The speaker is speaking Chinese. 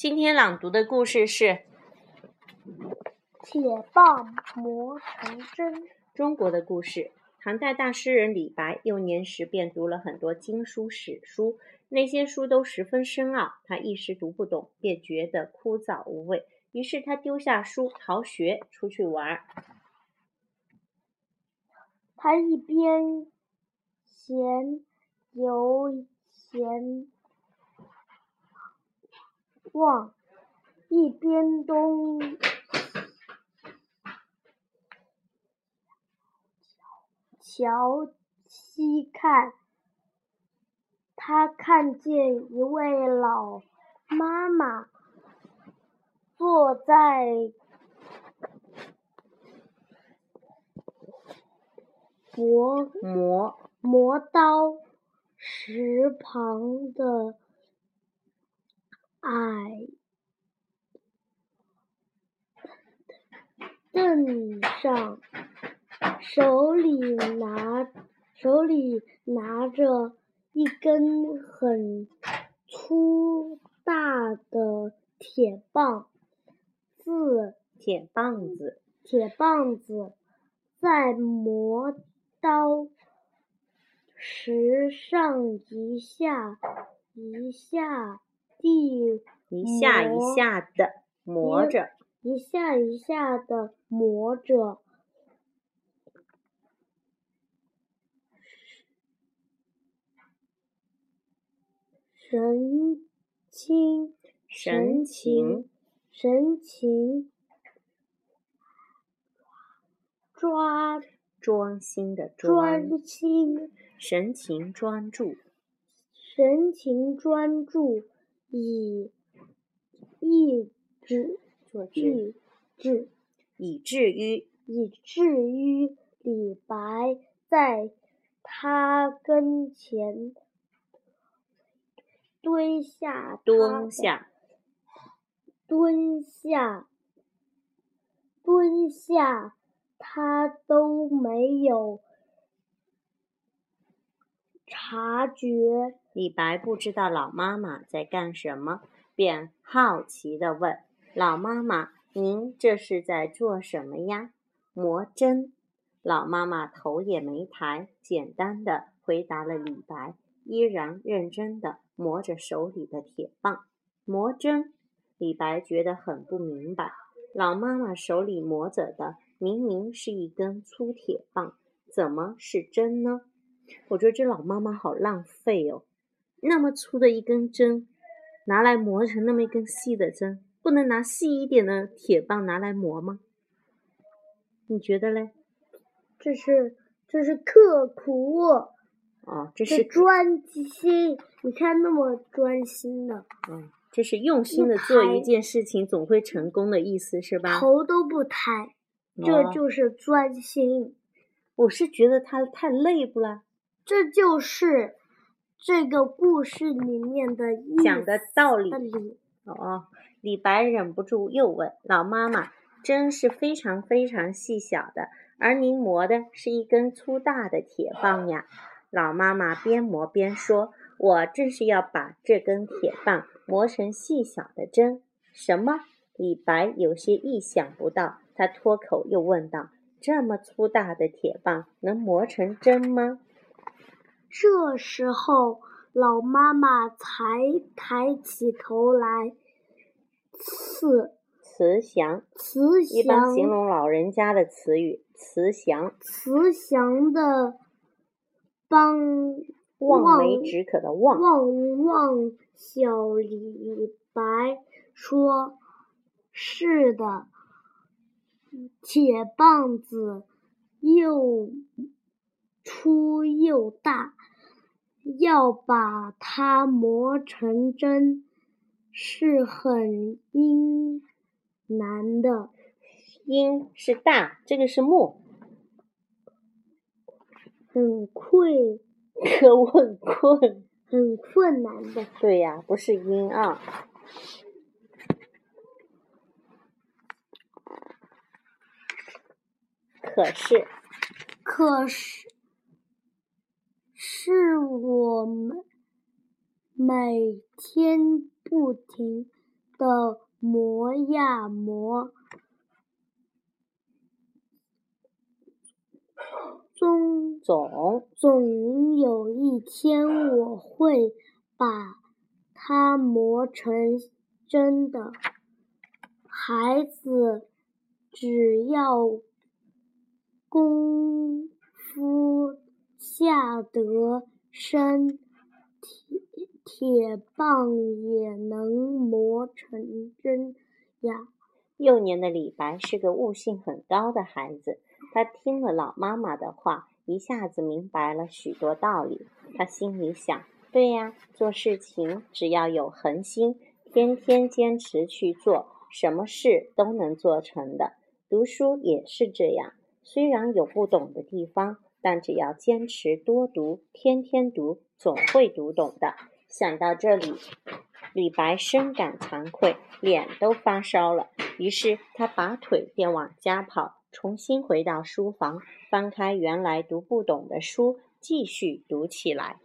今天朗读的故事是《铁棒磨成针》。中国的故事。唐代大诗人李白幼年时便读了很多经书史书，那些书都十分深奥，他一时读不懂，便觉得枯燥无味。于是他丢下书逃学，出去玩。他一边闲游闲望，一边东瞧西看。他看见一位老妈妈坐在磨磨磨刀石旁的矮凳上，手里拿手里拿着一根很粗大的铁棒子，铁棒子，铁棒子在磨刀石上一下一下地一下一下的磨着，一下一下的磨着。神情，神情，神情，抓专心的专心，神情专注，神情专注，以抑制做抑制，以至于以至于李白在他跟前。蹲下，蹲下，蹲下，蹲下，他都没有察觉。李白不知道老妈妈在干什么，便好奇地问：“老妈妈，您这是在做什么呀？”“磨针。”老妈妈头也没抬，简单的回答了李白。依然认真地磨着手里的铁棒，磨针。李白觉得很不明白，老妈妈手里磨着的明明是一根粗铁棒，怎么是针呢？我觉得这老妈妈好浪费哦，那么粗的一根针，拿来磨成那么一根细的针，不能拿细一点的铁棒拿来磨吗？你觉得嘞？这是这是刻苦。哦，这是专心，你看那么专心的。嗯，这是用心的做一件事情，总会成功的意思是吧？头都不抬，这就是专心。我是觉得他太累不啦？这就是这个故事里面的讲的道理。哦，李白忍不住又问老妈妈：“针是非常非常细小的，而您磨的是一根粗大的铁棒呀？”老妈妈边磨边说：“我正是要把这根铁棒磨成细小的针。”什么？李白有些意想不到，他脱口又问道：“这么粗大的铁棒能磨成针吗？”这时候，老妈妈才抬起头来，慈慈祥，慈祥，一般形容老人家的词语，慈祥，慈祥的。帮望梅止渴的望望望小李白说：“是的，铁棒子又粗又大，要把它磨成针是很阴难的。阴是大，这个是木。”很困，可我很困，很困难的。对呀，不是音啊。可是，可是，是我们每天不停的磨呀磨，总总总有一天我会把它磨成真的。孩子只要功夫下得山。铁铁棒也能磨成针呀！幼年的李白是个悟性很高的孩子，他听了老妈妈的话，一下子明白了许多道理。他心里想：对呀，做事情只要有恒心，天天坚持去做，什么事都能做成的。读书也是这样，虽然有不懂的地方。但只要坚持多读，天天读，总会读懂的。想到这里，李白深感惭愧，脸都发烧了。于是他拔腿便往家跑，重新回到书房，翻开原来读不懂的书，继续读起来。